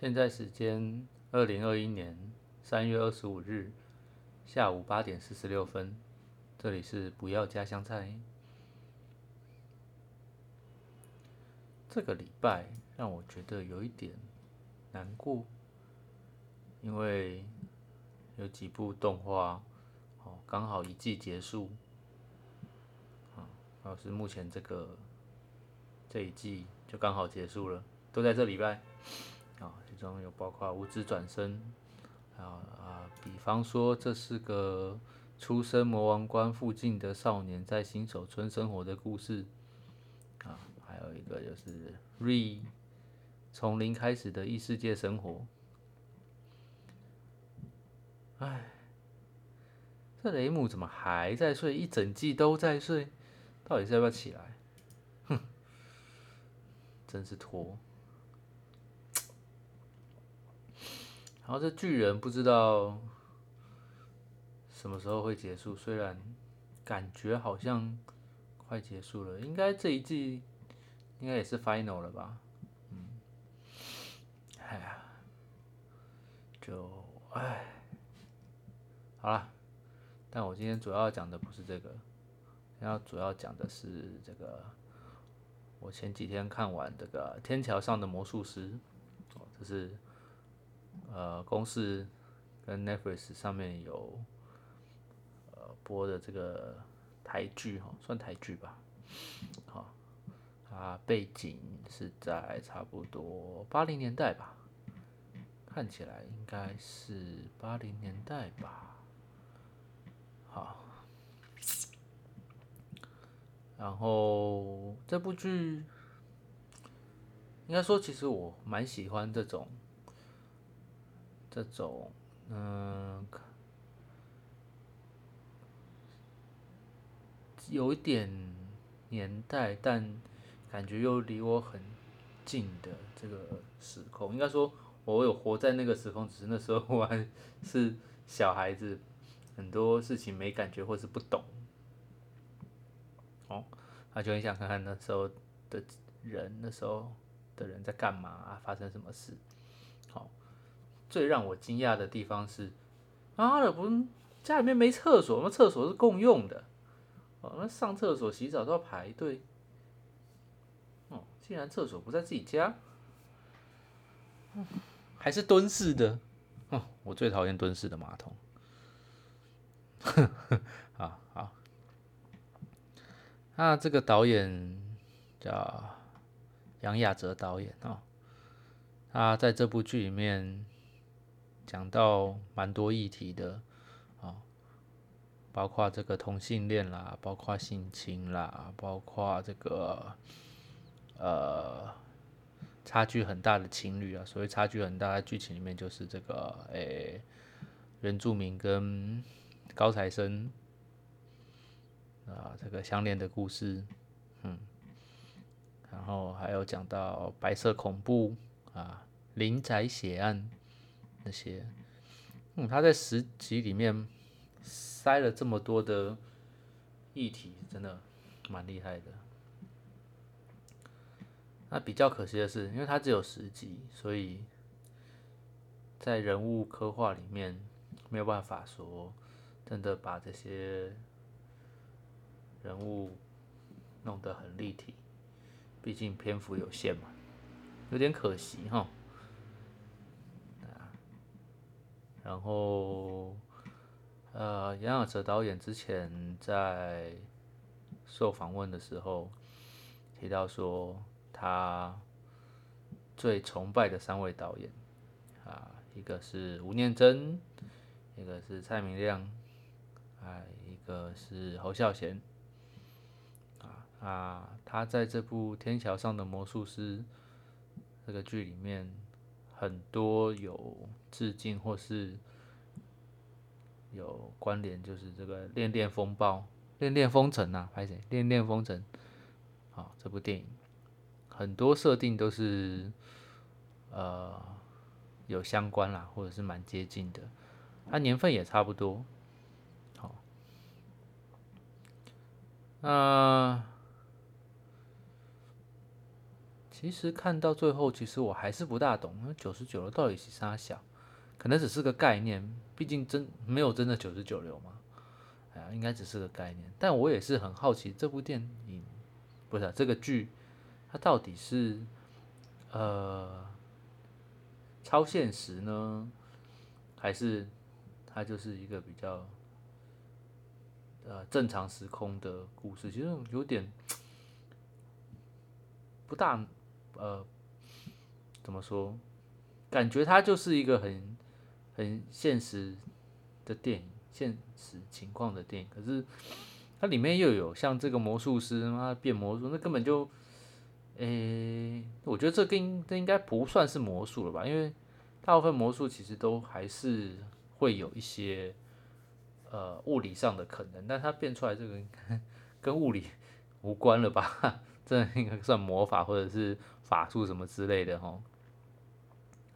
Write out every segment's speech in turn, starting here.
现在时间二零二一年三月二十五日下午八点四十六分，这里是不要加香菜。这个礼拜让我觉得有一点难过，因为有几部动画哦，刚好一季结束，啊，老师目前这个这一季就刚好结束了，都在这礼拜。中有包括《无知转身》，啊啊，比方说这是个出生魔王关附近的少年在新手村生活的故事，啊，还有一个就是《Re 从零开始的异世界生活》。哎，这雷姆怎么还在睡？一整季都在睡，到底是要不要起来？哼，真是拖。然后这巨人不知道什么时候会结束，虽然感觉好像快结束了，应该这一季应该也是 final 了吧？嗯，哎呀，就哎，好了，但我今天主要讲的不是这个，要主要讲的是这个，我前几天看完这个《天桥上的魔术师》，哦，这是。呃，公司跟 Netflix 上面有呃播的这个台剧哈，算台剧吧。好，啊，背景是在差不多八零年代吧，看起来应该是八零年代吧。好，然后这部剧应该说，其实我蛮喜欢这种。这种，嗯，有一点年代，但感觉又离我很近的这个时空，应该说，我有活在那个时空，只是那时候我还是小孩子，很多事情没感觉或是不懂。哦，那就很想看看那时候的人，那时候的人在干嘛啊，发生什么事。最让我惊讶的地方是，妈的，不是家里面没厕所吗？厕所是共用的，哦，那上厕所、洗澡都要排队，哦，竟然厕所不在自己家，还是蹲式的，哦，我最讨厌蹲式的马桶，啊好，那这个导演叫杨雅哲导演哦，他在这部剧里面。讲到蛮多议题的啊，包括这个同性恋啦，包括性侵啦，包括这个呃差距很大的情侣啊。所谓差距很大的剧情里面，就是这个诶原住民跟高材生啊这个相恋的故事，嗯，然后还有讲到白色恐怖啊，林宅血案。那些，嗯，他在十集里面塞了这么多的议题，真的蛮厉害的。那比较可惜的是，因为他只有十集，所以在人物刻画里面没有办法说真的把这些人物弄得很立体，毕竟篇幅有限嘛，有点可惜哈。然后，呃，杨雅哲导演之前在受访问的时候提到说，他最崇拜的三位导演啊，一个是吴念真，一个是蔡明亮，啊，一个是侯孝贤。啊啊，他在这部《天桥上的魔术师》这个剧里面。很多有致敬或是有关联，就是这个《恋恋风暴》《恋恋风尘》呐，拍谁？《恋恋风尘》好，这部电影很多设定都是呃有相关啦，或者是蛮接近的，它年份也差不多。好，那。其实看到最后，其实我还是不大懂，那九十九楼到底是啥小？可能只是个概念，毕竟真没有真的九十九流嘛。哎呀，应该只是个概念。但我也是很好奇，这部电影不是这个剧，它到底是呃超现实呢，还是它就是一个比较呃正常时空的故事？其实有点 不大。呃，怎么说？感觉它就是一个很很现实的电影，现实情况的电影。可是它里面又有像这个魔术师妈变魔术，那根本就，诶，我觉得这跟这应该不算是魔术了吧？因为大部分魔术其实都还是会有一些呃物理上的可能，但它变出来这个跟物理无关了吧？这应该算魔法或者是。法术什么之类的吼，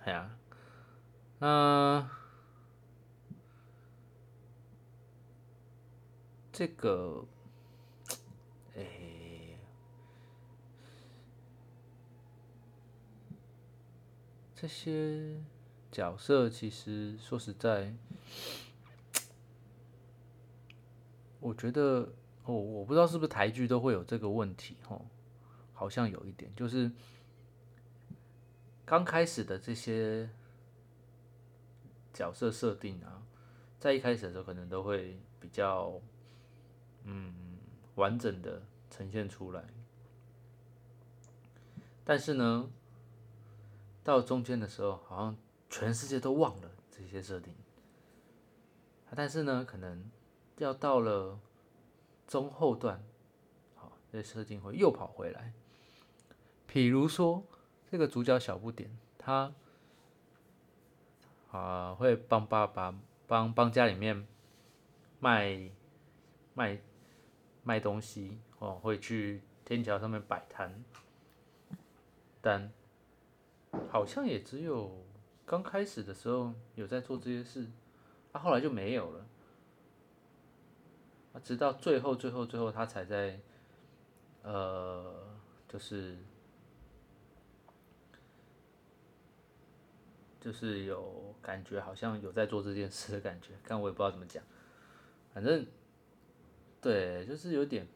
哎呀，嗯，这个，哎，这些角色其实说实在，我觉得哦，我不知道是不是台剧都会有这个问题吼，好像有一点就是。刚开始的这些角色设定啊，在一开始的时候可能都会比较嗯完整的呈现出来，但是呢，到中间的时候，好像全世界都忘了这些设定，但是呢，可能要到了中后段，好，这些设定会又跑回来，比如说。这个主角小不点，他啊会帮爸爸帮帮家里面卖卖卖东西哦，会去天桥上面摆摊，但好像也只有刚开始的时候有在做这些事，他后来就没有了，直到最后最后最后他才在呃就是。就是有感觉，好像有在做这件事的感觉，但我也不知道怎么讲。反正，对，就是有点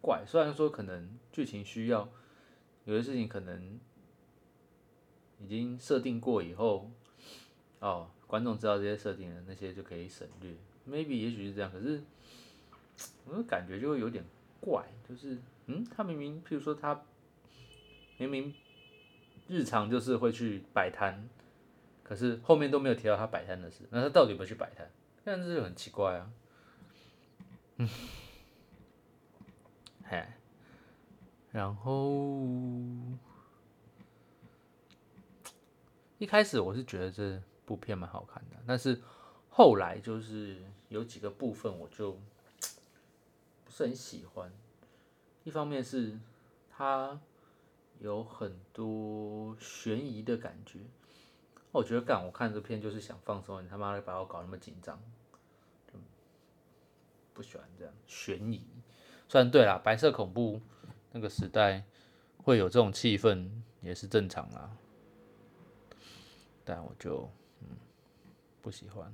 怪。虽然说可能剧情需要，有些事情可能已经设定过以后，哦，观众知道这些设定了，那些就可以省略。Maybe 也许是这样，可是我感觉就会有点怪，就是嗯，他明明，譬如说他明明日常就是会去摆摊。可是后面都没有提到他摆摊的事，那他到底有没有去摆摊？但这就很奇怪啊。嗯，嘿，然后一开始我是觉得这部片蛮好看的，但是后来就是有几个部分我就不是很喜欢。一方面是它有很多悬疑的感觉。我觉得干，我看这片就是想放松，你他妈的把我搞那么紧张，不喜欢这样悬疑。虽然对啦，白色恐怖那个时代会有这种气氛也是正常啦，但我就嗯不喜欢。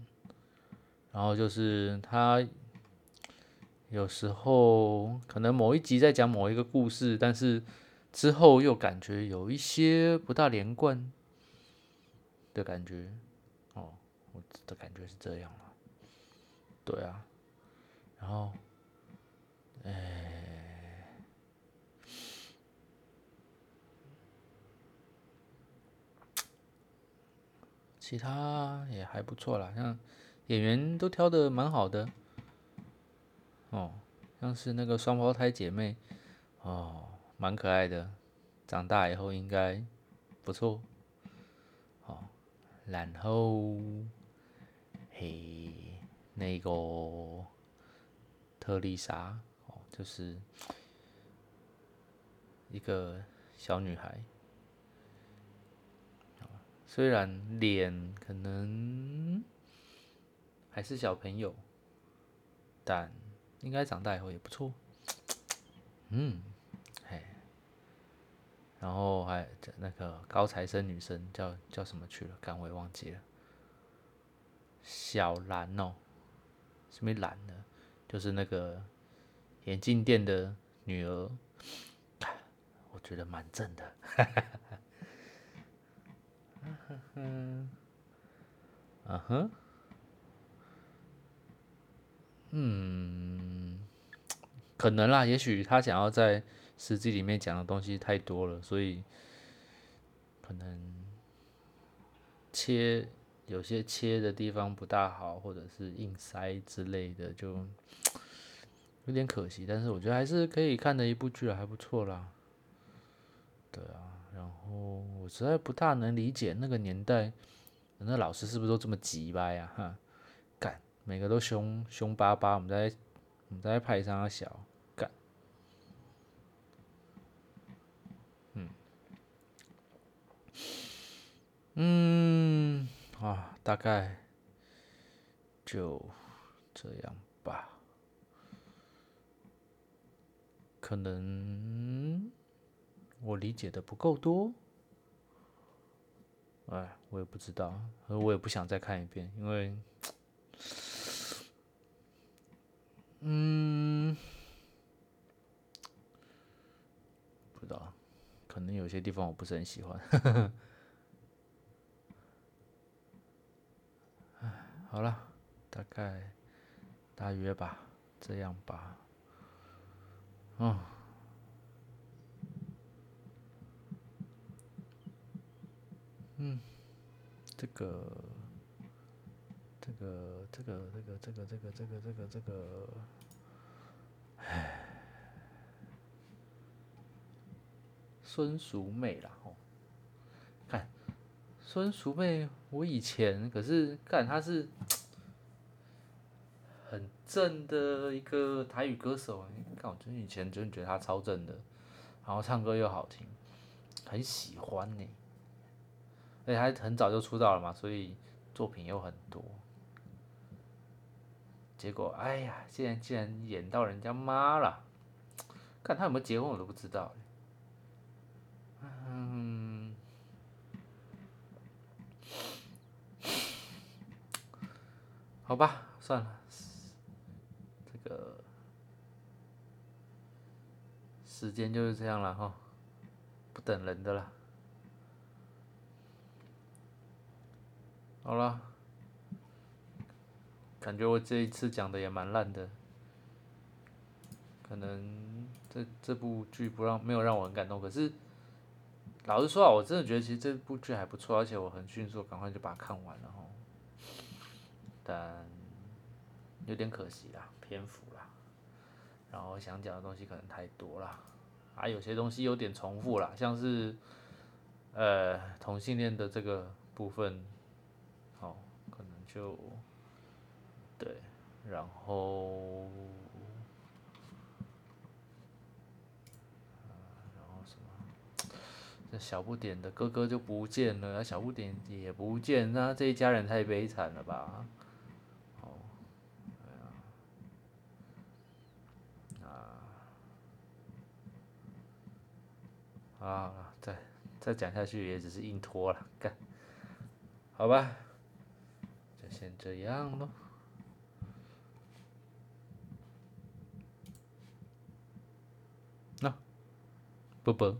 然后就是他有时候可能某一集在讲某一个故事，但是之后又感觉有一些不大连贯。的感觉，哦，我的感觉是这样啊，对啊，然后，哎，其他也还不错啦，像演员都挑的蛮好的，哦，像是那个双胞胎姐妹，哦，蛮可爱的，长大以后应该不错。然后，嘿，那个特丽莎哦，就是一个小女孩，虽然脸可能还是小朋友，但应该长大以后也不错。嗯，然后还那个高材生女生叫叫什么去了？刚我也忘记了。小兰哦，什么兰呢？就是那个眼镜店的女儿，我觉得蛮正的。嗯哼，嗯，可能啦，也许他想要在。实际里面讲的东西太多了，所以可能切有些切的地方不大好，或者是硬塞之类的，就 有点可惜。但是我觉得还是可以看的一部剧还不错啦。对啊，然后我实在不大能理解那个年代那老师是不是都这么急吧呀？哈，干每个都凶凶巴巴，我们在我们在派上小。嗯，啊，大概就这样吧。可能我理解的不够多，哎，我也不知道，我也不想再看一遍，因为，嗯，不知道，可能有些地方我不是很喜欢。好了，大概大约吧，这样吧。嗯，嗯，这个，这个，这个，这个，这个，这个，这个，这个，这个，唉，孙淑妹啦，哦，孙淑妹，我以前可是干，她是很正的一个台语歌手。看，我真以前真觉得她超正的，然后唱歌又好听，很喜欢呢。而且她很早就出道了嘛，所以作品又很多。结果，哎呀，现在竟然演到人家妈了，看她有没有结婚我都不知道。好吧，算了，这个时间就是这样了哈，不等人的了。好了，感觉我这一次讲的也蛮烂的，可能这这部剧不让没有让我很感动，可是老实说啊，我真的觉得其实这部剧还不错，而且我很迅速赶快就把它看完了哈。但有点可惜啦，篇幅啦，然后想讲的东西可能太多了，啊，有些东西有点重复啦，像是呃同性恋的这个部分，好，可能就对，然后，这小不点的哥哥就不见了，小不点也不见，那这一家人太悲惨了吧？啊，再再讲下去也只是硬拖了，干，好吧，就先这样咯。那，啵啵。